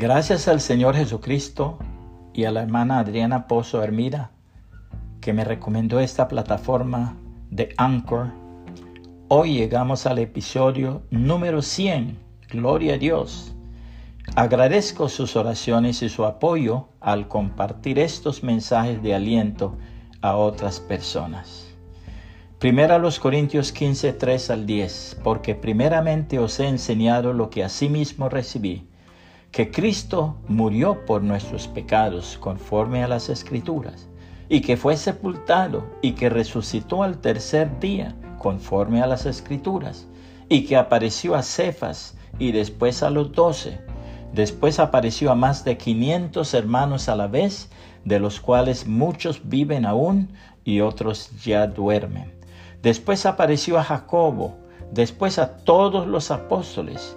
Gracias al Señor Jesucristo y a la hermana Adriana Pozo Hermida, que me recomendó esta plataforma de Anchor, hoy llegamos al episodio número 100. Gloria a Dios. Agradezco sus oraciones y su apoyo al compartir estos mensajes de aliento a otras personas. Primera a los Corintios 15, 3 al 10, porque primeramente os he enseñado lo que asimismo recibí, que Cristo murió por nuestros pecados conforme a las Escrituras, y que fue sepultado y que resucitó al tercer día conforme a las Escrituras, y que apareció a Cefas y después a los doce. Después apareció a más de quinientos hermanos a la vez, de los cuales muchos viven aún y otros ya duermen. Después apareció a Jacobo, después a todos los apóstoles,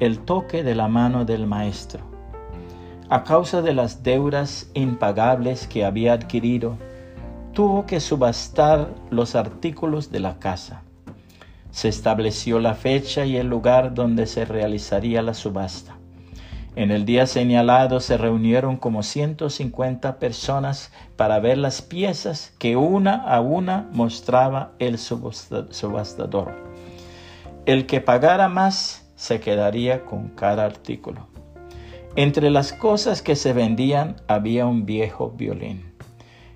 El toque de la mano del Maestro. A causa de las deudas impagables que había adquirido, tuvo que subastar los artículos de la casa. Se estableció la fecha y el lugar donde se realizaría la subasta. En el día señalado se reunieron como 150 personas para ver las piezas que una a una mostraba el subastador. El que pagara más se quedaría con cada artículo. Entre las cosas que se vendían había un viejo violín.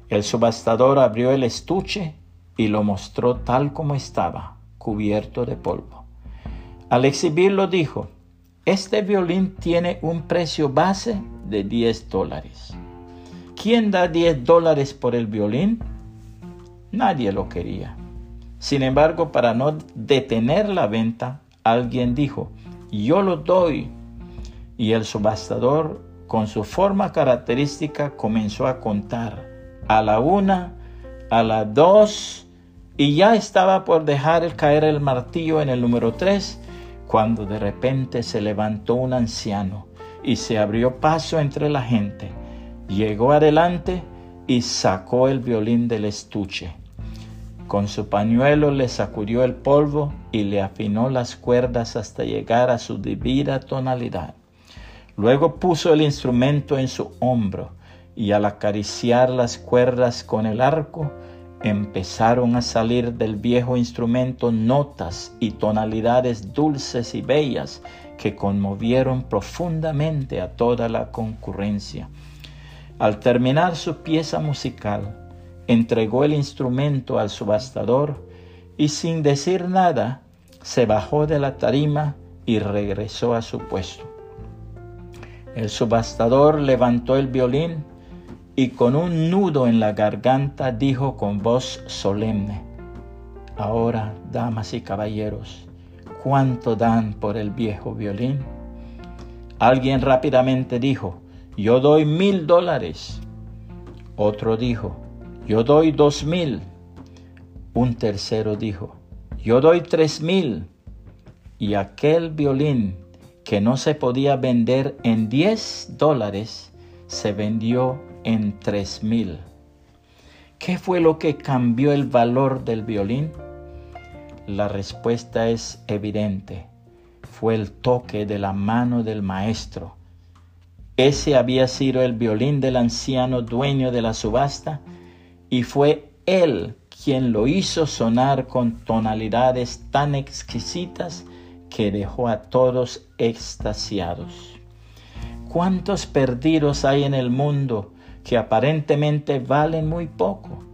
El subastador abrió el estuche y lo mostró tal como estaba, cubierto de polvo. Al exhibirlo dijo, este violín tiene un precio base de 10 dólares. ¿Quién da 10 dólares por el violín? Nadie lo quería. Sin embargo, para no detener la venta, alguien dijo, yo lo doy. Y el subastador, con su forma característica, comenzó a contar a la una, a la dos, y ya estaba por dejar caer el martillo en el número tres cuando de repente se levantó un anciano y se abrió paso entre la gente. Llegó adelante y sacó el violín del estuche. Con su pañuelo le sacudió el polvo y le afinó las cuerdas hasta llegar a su debida tonalidad. Luego puso el instrumento en su hombro y al acariciar las cuerdas con el arco, empezaron a salir del viejo instrumento notas y tonalidades dulces y bellas que conmovieron profundamente a toda la concurrencia. Al terminar su pieza musical, entregó el instrumento al subastador y sin decir nada se bajó de la tarima y regresó a su puesto. El subastador levantó el violín y con un nudo en la garganta dijo con voz solemne, Ahora, damas y caballeros, ¿cuánto dan por el viejo violín? Alguien rápidamente dijo, yo doy mil dólares. Otro dijo, yo doy dos mil. Un tercero dijo, yo doy tres mil. Y aquel violín que no se podía vender en diez dólares, se vendió en tres mil. ¿Qué fue lo que cambió el valor del violín? La respuesta es evidente. Fue el toque de la mano del maestro. Ese había sido el violín del anciano dueño de la subasta y fue él quien lo hizo sonar con tonalidades tan exquisitas que dejó a todos extasiados. ¿Cuántos perdidos hay en el mundo que aparentemente valen muy poco.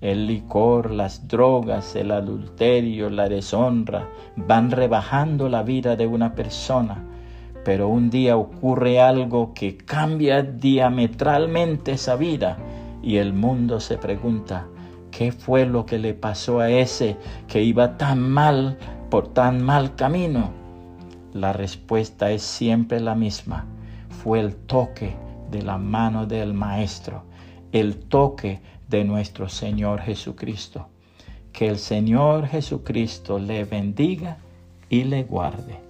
El licor, las drogas, el adulterio, la deshonra van rebajando la vida de una persona, pero un día ocurre algo que cambia diametralmente esa vida y el mundo se pregunta, ¿qué fue lo que le pasó a ese que iba tan mal por tan mal camino? La respuesta es siempre la misma, fue el toque de la mano del Maestro, el toque de nuestro Señor Jesucristo. Que el Señor Jesucristo le bendiga y le guarde.